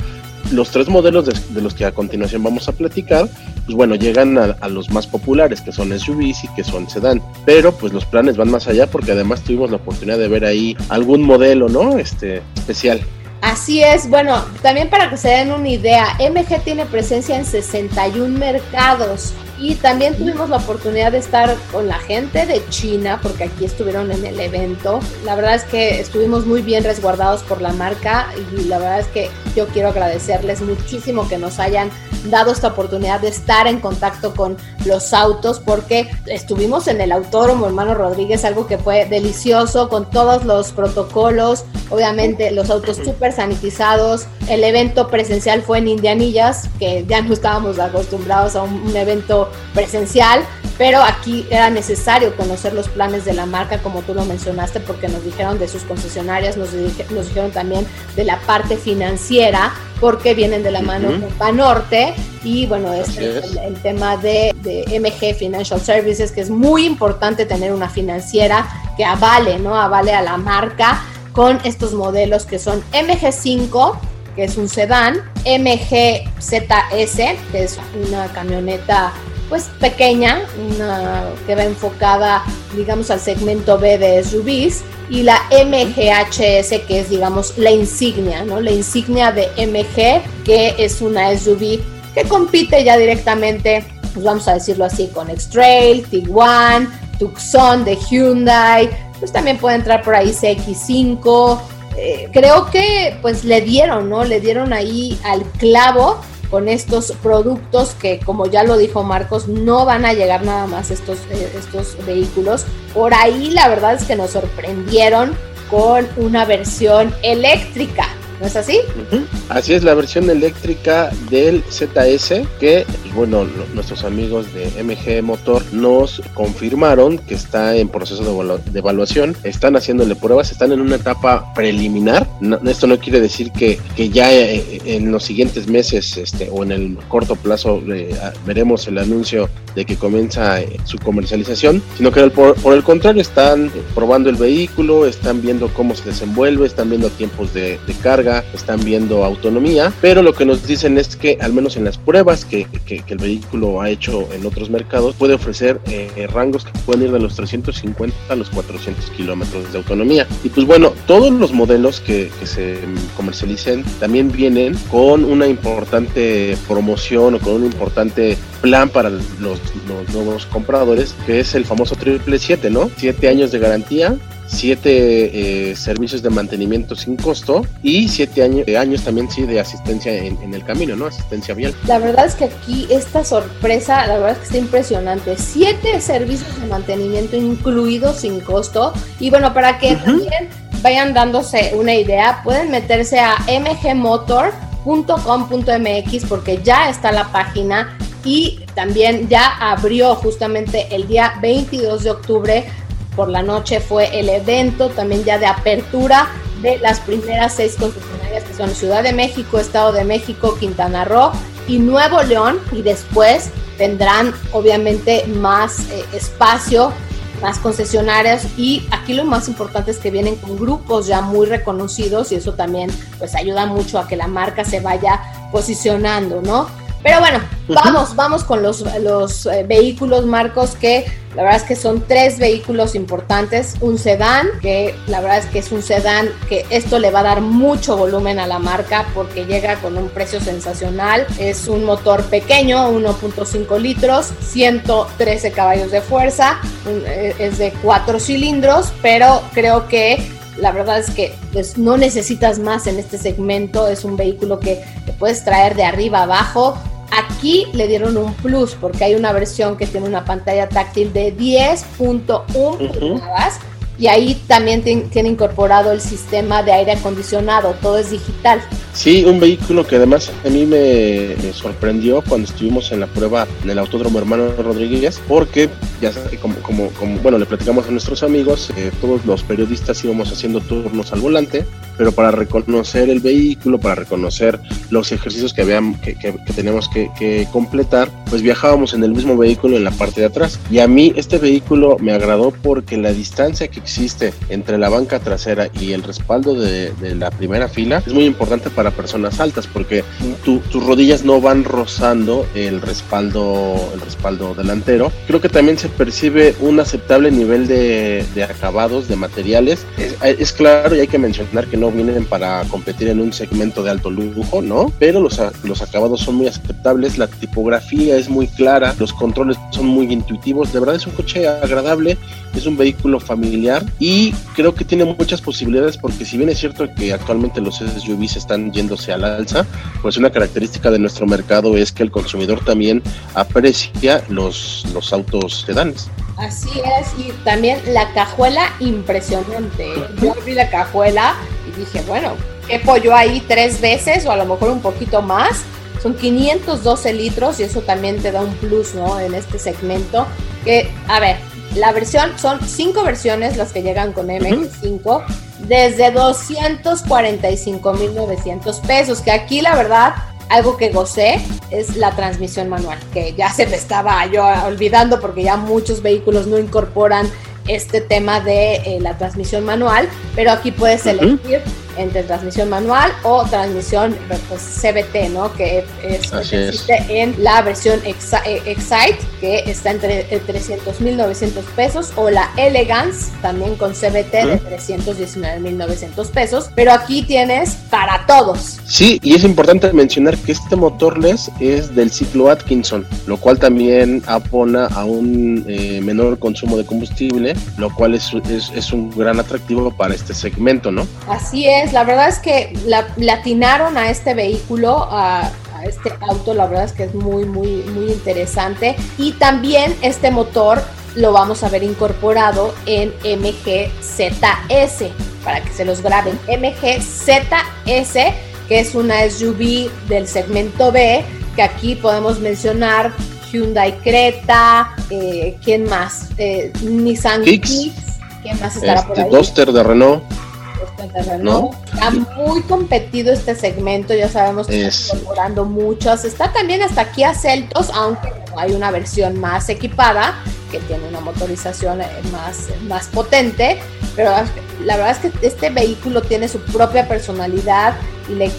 D: los tres modelos de, los que a continuación vamos a platicar, pues bueno, llegan a, a, los más populares, que son SUVs y que son sedán. Pero pues los planes van más allá porque además tuvimos la oportunidad de ver ahí algún modelo, ¿no? Este especial.
C: Así es, bueno, también para que se den una idea, MG tiene presencia en 61 mercados y también tuvimos la oportunidad de estar con la gente de China, porque aquí estuvieron en el evento. La verdad es que estuvimos muy bien resguardados por la marca y la verdad es que yo quiero agradecerles muchísimo que nos hayan dado esta oportunidad de estar en contacto con los autos, porque estuvimos en el autódromo hermano Rodríguez, algo que fue delicioso, con todos los protocolos, obviamente los autos súper sanitizados. El evento presencial fue en Indianillas, que ya no estábamos acostumbrados a un, evento presencial, pero aquí era necesario conocer los planes de la marca, como tú lo mencionaste, porque nos dijeron de sus concesionarias, nos, nos dijeron también de la parte financiera, porque vienen de la mano con Panorte y bueno, este es el, tema de, de, MG Financial Services, que es muy importante tener una financiera que avale, ¿no? Avale a la marca con estos modelos que son MG5, que es un sedán, MGZS, que es una camioneta pues pequeña, una que va enfocada digamos al segmento B de SUVs y la MGHS que es digamos la insignia, ¿no? La insignia de MG que es una SUV que compite ya directamente, pues vamos a decirlo así, con X-Trail, Tiguan, Tucson de Hyundai, pues también puede entrar por ahí CX5. Eh, creo que pues le dieron, ¿no? Le dieron ahí al clavo con estos productos que, como ya lo dijo Marcos, no van a llegar nada más estos, eh, estos vehículos. Por ahí la verdad es que nos sorprendieron con una versión eléctrica. ¿No es así?
D: Así es, la versión eléctrica del ZS, que, bueno, nuestros amigos de MG Motor nos confirmaron que está en proceso de, evaluación, están haciéndole pruebas, están en una etapa preliminar. esto no quiere decir que, que ya eh, eh, en los siguientes meses este, o en el corto plazo eh, veremos el anuncio de que comienza su comercialización, sino que por, el contrario están probando el vehículo, están viendo cómo se desenvuelve, están viendo tiempos de carga, están viendo autonomía, pero lo que nos dicen es que al menos en las pruebas que, el vehículo ha hecho en otros mercados, puede ofrecer eh, rangos que pueden ir de los 350 a los 400 kilómetros de autonomía. Y pues bueno, todos los modelos que, se comercialicen también vienen con una importante promoción o con un importante plan para los, nuevos compradores, que es el famoso triple 7, ¿no? Siete años de garantía, siete eh, servicios de mantenimiento sin costo y siete años, eh, años también sí de asistencia en, el camino, ¿no? Asistencia vial.
C: La verdad es que aquí esta sorpresa, la verdad es que está impresionante. Siete servicios de mantenimiento incluidos sin costo. Y bueno, para que también vayan dándose una idea, pueden meterse a mgmotor.com.mx porque ya está la página y también ya abrió justamente el día 22 de octubre por la noche fue el evento también ya de apertura de las primeras seis concesionarias que son Ciudad de México, Estado de México, Quintana Roo y Nuevo León y después tendrán obviamente más eh, espacio más concesionarias y aquí lo más importante es que vienen con grupos ya muy reconocidos y eso también pues ayuda mucho a que la marca se vaya posicionando, ¿no? Pero bueno, vamos, vamos con los, los eh, vehículos, Marcos, que la verdad es que son tres vehículos importantes. Un sedán, que la verdad es que es un sedán que esto le va a dar mucho volumen a la marca porque llega con un precio sensacional. Es un motor pequeño, 1.5 litros, 113 caballos de fuerza, eh, es de cuatro cilindros, pero creo que la verdad es que pues, no necesitas más en este segmento. Es un vehículo que te puedes traer de arriba abajo Aquí le dieron un plus porque hay una versión que tiene una pantalla táctil de 10.1 pulgadas y ahí también tiene incorporado el sistema de aire acondicionado, todo es digital.
D: Sí, un vehículo que además a mí me, sorprendió cuando estuvimos en la prueba en el Autódromo Hermano Rodríguez, porque ya como, como, como bueno, le platicamos a nuestros amigos, eh, todos los periodistas íbamos haciendo turnos al volante, pero para reconocer el vehículo, para reconocer los ejercicios que, habían, que, que, teníamos que, que, completar, pues viajábamos en el mismo vehículo en la parte de atrás. Y a mí este vehículo me agradó porque la distancia que existe entre la banca trasera y el respaldo de, de la primera fila es muy importante para para personas altas porque tus rodillas no van rozando el respaldo el respaldo delantero. Creo que también se percibe un aceptable nivel de, acabados de materiales. Es, claro y hay que mencionar que no vienen para competir en un segmento de alto lujo no pero los, los acabados son muy aceptables la tipografía es muy clara los controles son muy intuitivos. De verdad es un coche agradable es un vehículo familiar y creo que tiene muchas posibilidades porque si bien es cierto que actualmente los SUVs están yéndose al alza, pues una característica de nuestro mercado es que el consumidor también aprecia los, los autos sedanes.
C: Así es, y también la cajuela impresionante. Yo abrí la cajuela y dije, bueno, ¿qué pollo ahí tres veces o a lo mejor un poquito más? Son 512 litros y eso también te da un plus, ¿no? En este segmento. Que, a ver, la versión, son cinco versiones las que llegan con MX5, desde 245.900 pesos, que aquí la verdad, algo que gocé es la transmisión manual, que ya se me estaba yo olvidando porque ya muchos vehículos no incorporan este tema de eh, la transmisión manual, pero aquí puedes elegir entre transmisión manual o transmisión pues, CBT, ¿no? Que es, existe en la versión eh, Excite, que está entre 300.900 pesos, o la Elegance, también con CBT de 319.900 pesos. Pero aquí tienes para todos.
D: Sí, y es importante mencionar que este motorless es del ciclo Atkinson, lo cual también apona a un eh, menor consumo de combustible, lo cual es, es, es un gran atractivo para este segmento, ¿no?
C: Así es la verdad es que la, atinaron a este vehículo, a, este auto, la verdad es que es muy, muy, muy interesante. Y también este motor lo vamos a ver incorporado en MGZS, para que se los graben. MGZS, que es una SUV del segmento B, que aquí podemos mencionar Hyundai Creta, eh, ¿quién más? Eh, Nissan Kicks.
D: ¿Quién más estará por este, ahí? Duster de Renault.
C: ¿No? Está muy competido este segmento, ya sabemos que está incorporando muchos. Está también hasta aquí a Celtos, aunque hay una versión más equipada que tiene una motorización eh, más, más potente, pero la verdad es que este vehículo tiene su propia personalidad y le,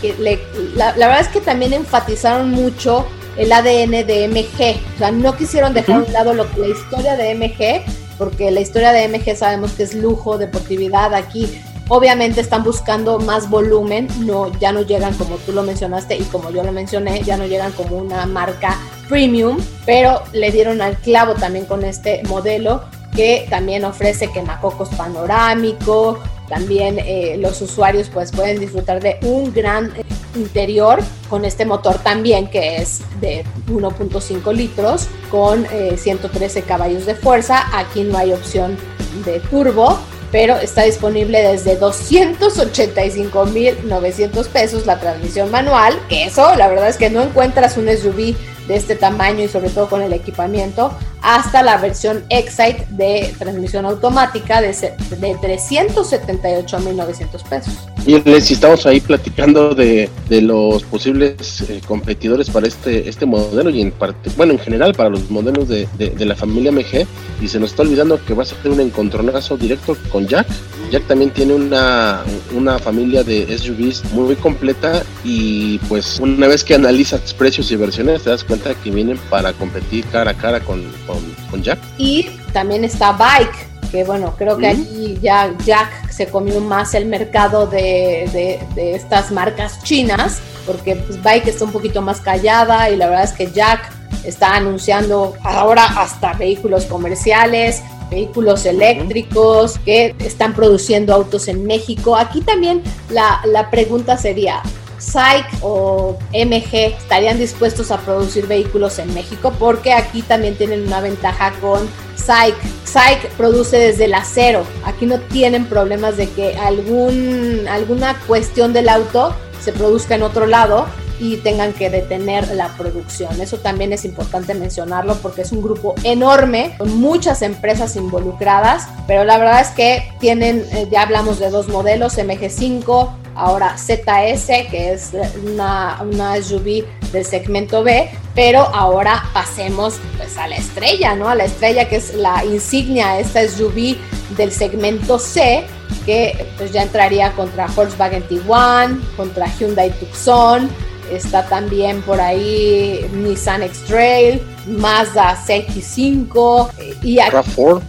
C: la, verdad es que también enfatizaron mucho el ADN de MG, o sea, no quisieron dejar a un lado lo, la historia de MG, porque la historia de MG sabemos que es lujo, deportividad, aquí Obviamente están buscando más volumen, no, ya no llegan como tú lo mencionaste y como yo lo mencioné, ya no llegan como una marca premium, pero le dieron al clavo también con este modelo que también ofrece quemacocos panorámico, también eh, los usuarios pues pueden disfrutar de un gran interior con este motor también que es de 1.5 litros con 113 eh, caballos de fuerza. Aquí no hay opción de turbo, pero está disponible desde 285.900 pesos la transmisión manual, que eso la verdad es que no encuentras un SUV de este tamaño y sobre todo con el equipamiento hasta la versión Excite de transmisión automática de, de 378.900 pesos.
D: Y les estamos ahí platicando de, los posibles eh, competidores para este este modelo y en parte, bueno, en general para los modelos de, la familia MG y se nos está olvidando que va a ser un encontronazo directo con Jack. Jack también tiene una, una familia de SUVs muy, completa y pues una vez que analizas precios y versiones te das cuenta que vienen para competir cara a cara con, con, Jack.
C: Y también está Bike que bueno, creo que aquí ya Jack se comió más el mercado de, de, estas marcas chinas, porque pues, Bike está un poquito más callada y la verdad es que Jack está anunciando ahora hasta vehículos comerciales, vehículos eléctricos que están produciendo autos en México. Aquí también la, la pregunta sería, SAIC o MG estarían dispuestos a producir vehículos en México porque aquí también tienen una ventaja con SAIC. SAIC produce desde el acero. Aquí no tienen problemas de que algún, alguna cuestión del auto se produzca en otro lado y tengan que detener la producción. Eso también es importante mencionarlo porque es un grupo enorme con muchas empresas involucradas, pero la verdad es que tienen, eh, ya hablamos de dos modelos, MG5, ahora ZS, que es una, una SUV del segmento B, pero ahora pasemos pues a la estrella, ¿no? A la estrella que es la insignia, esta SUV del segmento C, que pues ya entraría contra Volkswagen Tiguan, contra Hyundai Tucson, está también por ahí Nissan X-Trail, Mazda CX-5 y
D: RAV4.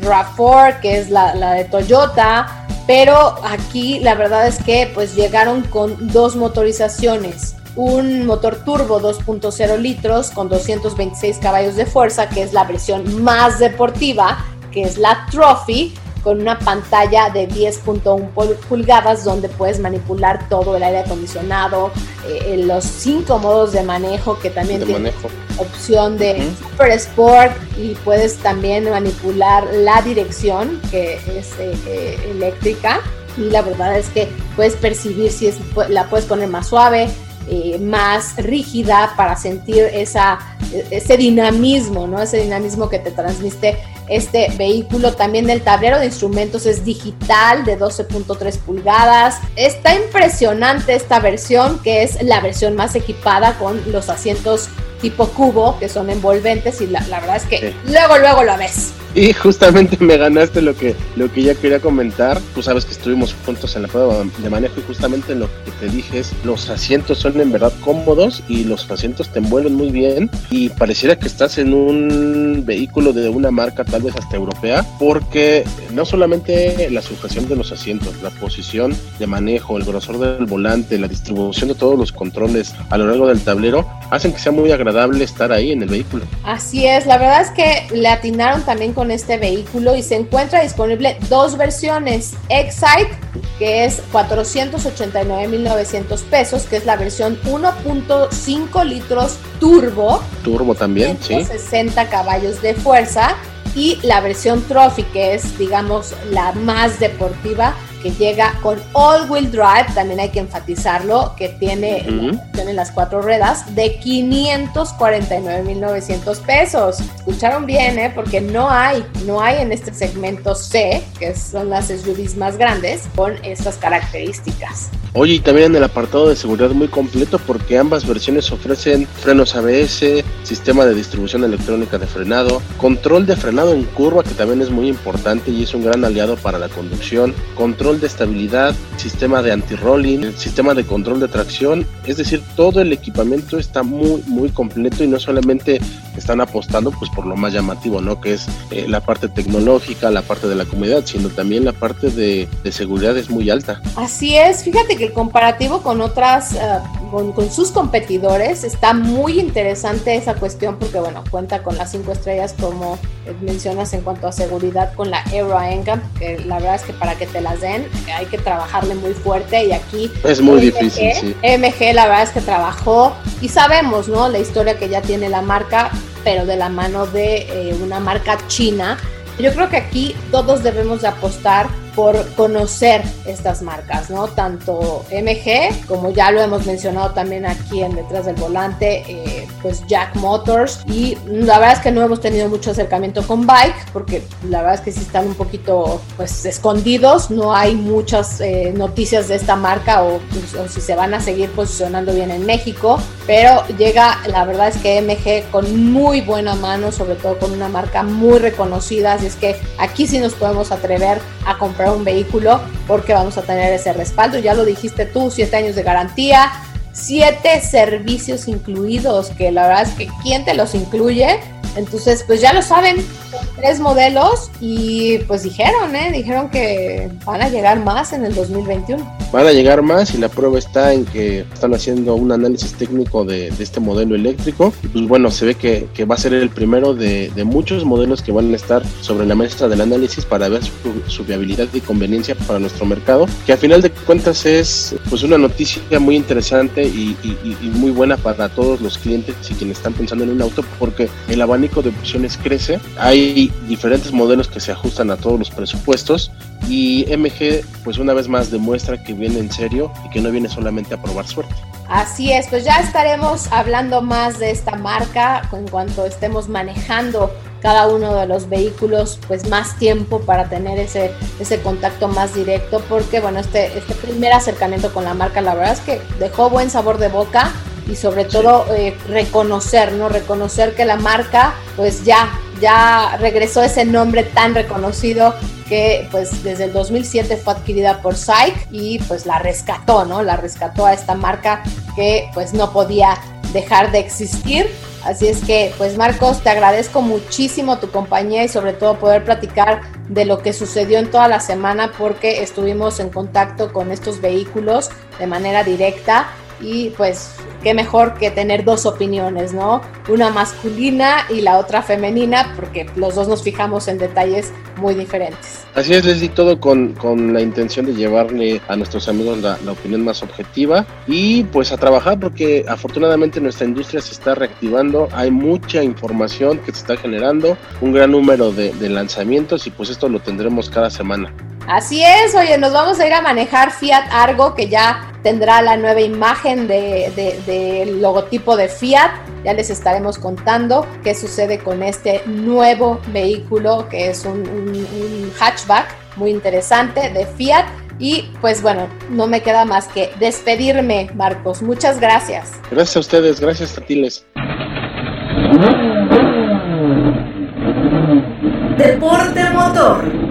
C: RAV4, que es la, la, de Toyota, pero aquí la verdad es que pues llegaron con dos motorizaciones. Un motor turbo 2.0 litros con 226 caballos de fuerza, que es la versión más deportiva, que es la Trophy, con una pantalla de 10.1 pulgadas donde puedes manipular todo el aire acondicionado, eh, los cinco modos de manejo que también tiene opción de Super Sport y puedes también manipular la dirección que es eh, eh, eléctrica y la verdad es que puedes percibir si es, la puedes poner más suave, más rígida para sentir esa, ese dinamismo, ¿no? Ese dinamismo que te transmite este vehículo. También el tablero de instrumentos es digital de 12.3 pulgadas. Está impresionante esta versión, que es la versión más equipada con los asientos tipo cubo, que son envolventes y la, verdad es que luego, luego lo ves.
D: Y justamente me ganaste lo que, lo que ya quería comentar. Tú sabes que estuvimos juntos en la prueba de manejo y justamente lo que te dije es los asientos son en verdad cómodos y los asientos te envuelven muy bien y pareciera que estás en un vehículo de una marca tal vez hasta europea porque no solamente la sujeción de los asientos, la posición de manejo, el grosor del volante, la distribución de todos los controles a lo largo del tablero hacen que sea muy agradable estar ahí en el vehículo.
C: Así es, la verdad es que le atinaron también con este vehículo y se encuentra disponible dos versiones. Excite, que es 489.900 pesos, que es la versión 1.5 litros turbo.
D: Turbo también, sí.
C: 60 caballos de fuerza. Y la versión Trophy, que es, digamos, la más deportiva, que llega con all-wheel drive, también hay que enfatizarlo, que tiene, tiene las cuatro ruedas, de 549.900 pesos. Escucharon bien, ¿eh? Porque no hay, no hay en este segmento C, que son las SUVs más grandes, con estas características.
D: Oye, y también en el apartado de seguridad muy completo porque ambas versiones ofrecen frenos ABS, sistema de distribución electrónica de frenado, control de frenado en curva que también es muy importante y es un gran aliado para la conducción, control de estabilidad, sistema de anti-rolling, sistema de control de tracción, es decir, todo el equipamiento está muy muy completo y no solamente están apostando pues por lo más llamativo, ¿no? Que es eh, la parte tecnológica, la parte de la comunidad, sino también la parte de, de seguridad es muy alta.
C: Así es, fíjate que el comparativo con otras, eh, con, sus competidores, está muy interesante esa cuestión porque, bueno, cuenta con las cinco estrellas como mencionas en cuanto a seguridad con la Euro NCAP, que la verdad es que para que te las den hay que trabajarle muy fuerte y aquí
D: es muy difícil. Sí.
C: MG la verdad es que trabajó y sabemos, ¿no? La historia que ya tiene la marca, pero de la mano de eh, una marca china. Yo creo que aquí todos debemos de apostar por conocer estas marcas, ¿no? Tanto MG, como ya lo hemos mencionado también aquí en Detrás del Volante, eh, pues Jack Motors. Y la verdad es que no hemos tenido mucho acercamiento con Bike, porque la verdad es que sí están un poquito pues escondidos, no hay muchas eh, noticias de esta marca o, o si se van a seguir posicionando bien en México, pero llega, la verdad es que MG con muy buena mano, sobre todo con una marca muy reconocida, así es que aquí sí nos podemos atrever a comprar un vehículo porque vamos a tener ese respaldo, ya lo dijiste tú, siete años de garantía, siete servicios incluidos, que la verdad es que ¿quién te los incluye? Entonces, pues ya lo saben, tres modelos y pues dijeron, ¿eh? Dijeron que van a llegar más en el 2021.
D: Van a llegar más y la prueba está en que están haciendo un análisis técnico de, este modelo eléctrico. Y pues bueno, se ve que, va a ser el primero de, muchos modelos que van a estar sobre la mesa del análisis para ver su, viabilidad y conveniencia para nuestro mercado, que a final de cuentas es pues una noticia muy interesante y, y muy buena para todos los clientes y quienes están pensando en un auto porque el abanico de opciones crece. Hay diferentes modelos que se ajustan a todos los presupuestos y MG pues una vez más demuestra que viene en serio y que no viene solamente a probar suerte.
C: Así es, pues ya estaremos hablando más de esta marca en cuanto estemos manejando cada uno de los vehículos pues más tiempo para tener ese, ese contacto más directo porque bueno este, este primer acercamiento con la marca la verdad es que dejó buen sabor de boca y sobre todo eh, reconocer, ¿no? Reconocer que la marca pues ya, ya regresó ese nombre tan reconocido que pues desde el 2007 fue adquirida por SAIC y pues la rescató, ¿no? La rescató a esta marca que pues no podía dejar de existir. Así es que, pues Marcos, te agradezco muchísimo tu compañía y sobre todo poder platicar de lo que sucedió en toda la semana porque estuvimos en contacto con estos vehículos de manera directa y pues qué mejor que tener dos opiniones, ¿no? Una masculina y la otra femenina, porque los dos nos fijamos en detalles muy diferentes.
D: Así es, Leslie, todo con, con la intención de llevarle a nuestros amigos la, opinión más objetiva y pues a trabajar porque afortunadamente nuestra industria se está reactivando, hay mucha información que se está generando, un gran número de, de lanzamientos y pues esto lo tendremos cada semana.
C: Así es, oye, nos vamos a ir a manejar Fiat Argo, que ya tendrá la nueva imagen del de, logotipo de Fiat. Ya les estaremos contando qué sucede con este nuevo vehículo, que es un, un hatchback muy interesante de Fiat. Y pues bueno, no me queda más que despedirme, Marcos. Muchas gracias.
D: Gracias a ustedes, gracias a Tiles.
A: Deporte motor.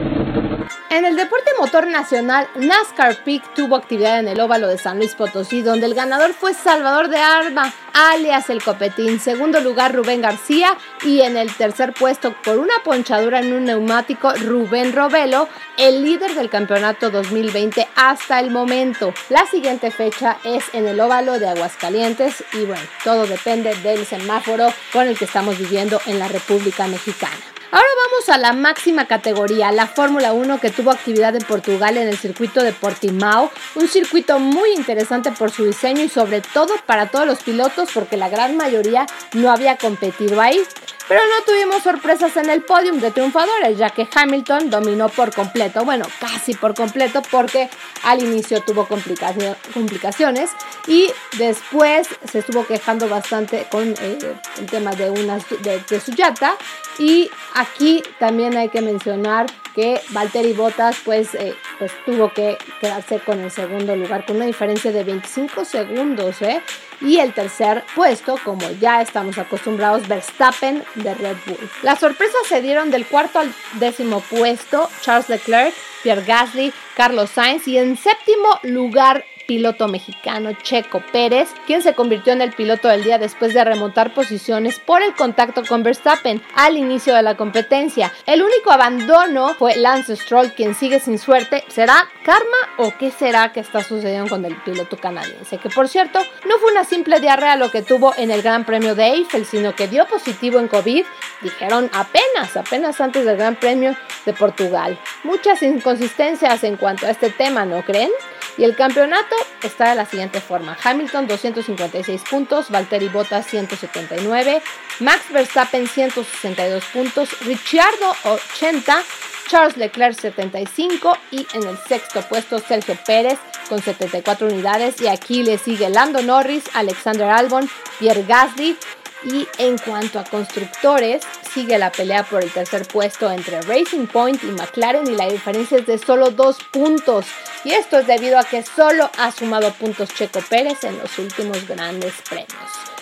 C: En el deporte motor nacional, NASCAR Peak tuvo actividad en el óvalo de San Luis Potosí, donde el ganador fue Salvador de Arma, alias el Copetín. Segundo lugar, Rubén García. Y en el tercer puesto, por una ponchadura en un neumático, Rubén Robelo, el líder del campeonato 2020 hasta el momento. La siguiente fecha es en el óvalo de Aguascalientes. Y bueno, todo depende del semáforo con el que estamos viviendo en la República Mexicana. Ahora vamos a la máxima categoría, la Fórmula 1 que tuvo actividad en Portugal en el circuito de Portimao, un circuito muy interesante por su diseño y sobre todo para todos los pilotos porque la gran mayoría no había competido ahí. Pero no tuvimos sorpresas en el podium de triunfadores, ya que Hamilton dominó por completo, bueno, casi por completo, porque al inicio tuvo complicaciones y después se estuvo quejando bastante con eh, el tema de, unas, de, de su yata. Y aquí también hay que mencionar que Valtteri Bottas pues, eh, pues tuvo que quedarse con el segundo lugar con una diferencia de 25 segundos ¿eh? Y el tercer puesto como ya estamos acostumbrados Verstappen de Red Bull. Las sorpresas se dieron del cuarto al décimo puesto Charles Leclerc, Pierre Gasly, Carlos Sainz y en séptimo lugar piloto mexicano Checo Pérez, quien se convirtió en el piloto del día después de remontar posiciones por el contacto con Verstappen al inicio de la competencia. El único abandono fue Lance Stroll, quien sigue sin suerte. ¿Será karma o qué será que está sucediendo con el piloto canadiense? Que por cierto, no fue una simple diarrea lo que tuvo en el Gran Premio de Eiffel, sino que dio positivo en COVID, dijeron apenas, apenas antes del Gran Premio de Portugal. Muchas inconsistencias en cuanto a este tema, ¿no creen? Y el campeonato está de la siguiente forma. Hamilton 256 puntos, Valtteri Bottas 179, Max Verstappen 162 puntos, Ricciardo 80, Charles Leclerc 75 y en el sexto puesto Sergio Pérez con 74 unidades. Y aquí le sigue Lando Norris, Alexander Albon, Pierre Gasly y en cuanto a constructores, sigue la pelea por el tercer puesto entre Racing Point y McLaren y la diferencia es de solo dos puntos. Y esto es debido a que solo ha sumado puntos Checo Pérez en los últimos grandes premios.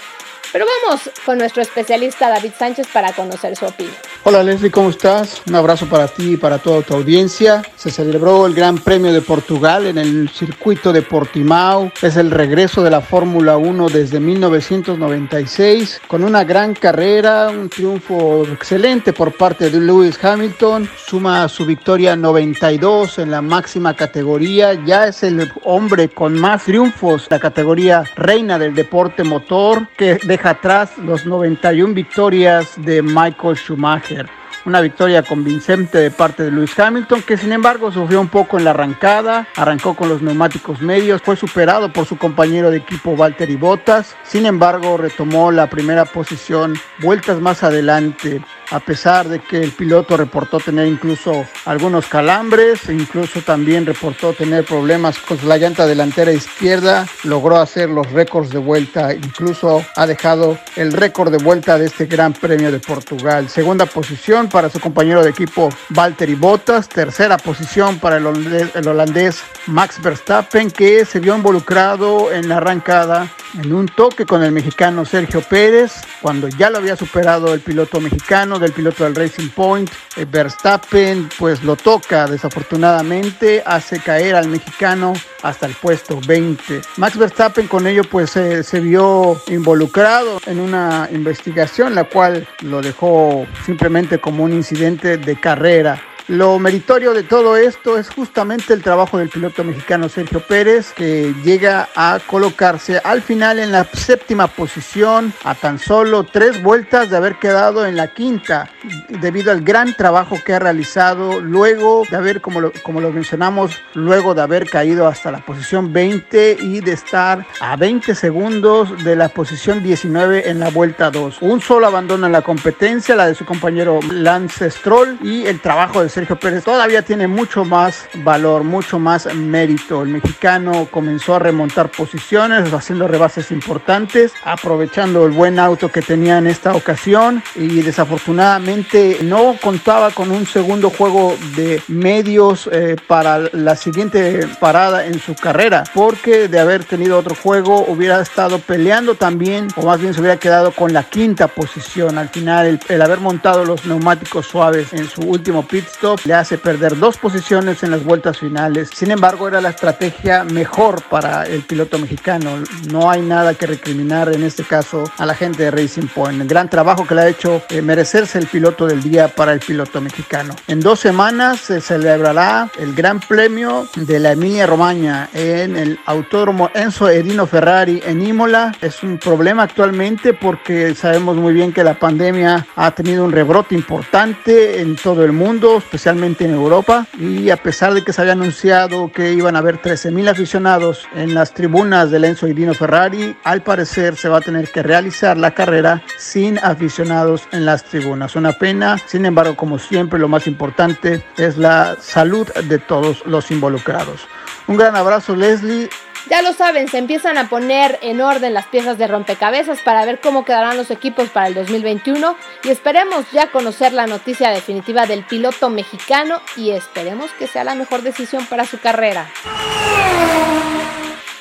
C: Pero vamos con nuestro especialista David Sánchez para conocer su opinión.
G: Hola Leslie, ¿cómo estás? Un abrazo para ti y para toda tu audiencia. Se celebró el Gran Premio de Portugal en el circuito de Portimao. Es el regreso de la Fórmula 1 desde 1996 con una gran carrera, un triunfo excelente por parte de Lewis Hamilton. Suma su victoria 92 en la máxima categoría. Ya es el hombre con más triunfos, la categoría reina del deporte motor, que deja atrás los 91 victorias de Michael Schumacher. Una victoria convincente de parte de Lewis Hamilton, que sin embargo sufrió un poco en la arrancada, arrancó con los neumáticos medios, fue superado por su compañero de equipo Valtteri Bottas, sin embargo retomó la primera posición vueltas más adelante a pesar de que el piloto reportó tener incluso algunos calambres, incluso también reportó tener problemas con la llanta delantera izquierda, logró hacer los récords de vuelta, incluso ha dejado el récord de vuelta de este Gran Premio de Portugal. Segunda posición para su compañero de equipo Valtteri Bottas, tercera posición para el holandés, el holandés Max Verstappen que se vio involucrado en la arrancada en un toque con el mexicano Sergio Pérez, cuando ya lo había superado el piloto mexicano del piloto del Racing Point, eh, Verstappen pues lo toca desafortunadamente, hace caer al mexicano hasta el puesto 20. Max Verstappen con ello pues se vio involucrado en una investigación la cual lo dejó simplemente como un incidente de carrera. Lo meritorio de todo esto es justamente el trabajo del piloto mexicano Sergio Pérez, que llega a colocarse al final en la séptima posición a tan solo tres vueltas de haber quedado en la quinta, debido al gran trabajo que ha realizado luego de haber, como lo, como lo mencionamos, luego de haber caído hasta la posición 20 y de estar a 20 segundos de la posición 19 en la vuelta 2. Un solo abandono en la competencia, la de su compañero Lance Stroll y el trabajo de Sergio Pérez todavía tiene mucho más valor, mucho más mérito. El mexicano comenzó a remontar posiciones, haciendo rebases importantes, aprovechando el buen auto que tenía en esta ocasión y desafortunadamente no contaba con un segundo juego de medios eh, para la siguiente parada en su carrera, porque de haber tenido otro juego hubiera estado peleando también, o más bien se hubiera quedado con la quinta posición. Al final, el, el haber montado los neumáticos suaves en su último pit stop le hace perder dos posiciones en las vueltas finales. Sin embargo, era la estrategia mejor para el piloto mexicano. No hay nada que recriminar en este caso a la gente de Racing Point. El gran trabajo que le ha hecho eh, merecerse el piloto del día para el piloto mexicano. En dos semanas se celebrará el Gran Premio de la Emilia Romagna en el Autódromo Enzo Edino Ferrari en Imola. Es un problema actualmente porque sabemos muy bien que la pandemia ha tenido un rebrote importante en todo el mundo, especialmente en Europa. Y a pesar de que se había anunciado que iban a haber 13.000 aficionados en las tribunas del Enzo y Dino Ferrari, al parecer se va a tener que realizar la carrera sin aficionados en las tribunas. Una pena, sin embargo, como siempre, lo más importante es la salud de todos los involucrados. Un gran abrazo, Leslie.
C: Ya lo saben, se empiezan a poner en orden las piezas de rompecabezas para ver cómo quedarán los equipos para el 2021 y esperemos ya conocer la noticia definitiva del piloto mexicano y esperemos que sea la mejor decisión para su carrera.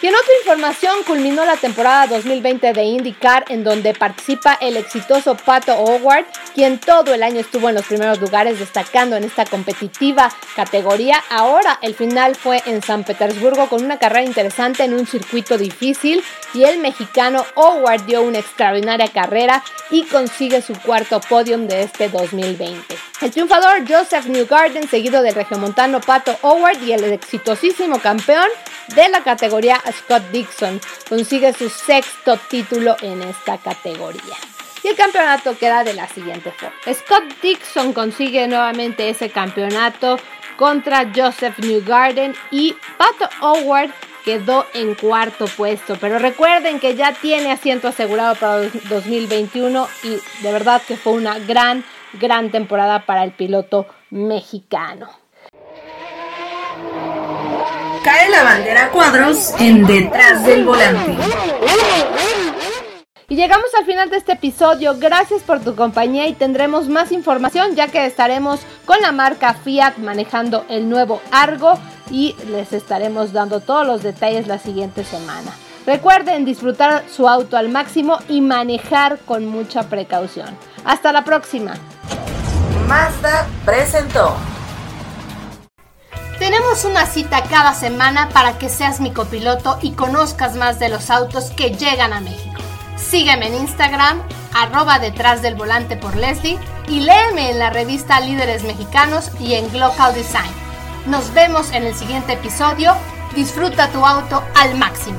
C: Y en otra información, culminó la temporada 2020 de IndyCar, en donde participa el exitoso Pato Howard, quien todo el año estuvo en los primeros lugares, destacando en esta competitiva categoría. Ahora el final fue en San Petersburgo con una carrera interesante en un circuito difícil, y el mexicano Howard dio una extraordinaria carrera y consigue su cuarto podium de este 2020. El triunfador Joseph Newgarden, seguido del regiomontano Pato Howard y el exitosísimo campeón de la categoría Scott Dixon, consigue su sexto título en esta categoría. Y el campeonato queda de la siguiente forma. Scott Dixon consigue nuevamente ese campeonato contra Joseph Newgarden y Pato Howard quedó en cuarto puesto. Pero recuerden que ya tiene asiento asegurado para 2021 y de verdad que fue una gran, gran temporada para el piloto mexicano.
A: Cae la bandera cuadros en detrás del volante.
C: Y llegamos al final de este episodio. Gracias por tu compañía y tendremos más información ya que estaremos con la marca Fiat manejando el nuevo Argo y les estaremos dando todos los detalles la siguiente semana. Recuerden disfrutar su auto al máximo y manejar con mucha precaución. Hasta la próxima.
A: Mazda presentó.
C: Tenemos una cita cada semana para que seas mi copiloto y conozcas más de los autos que llegan a México. Sígueme en Instagram, arroba detrás del volante por Leslie y léeme en la revista Líderes Mexicanos y en Glocal Design. Nos vemos en el siguiente episodio. Disfruta tu auto al máximo.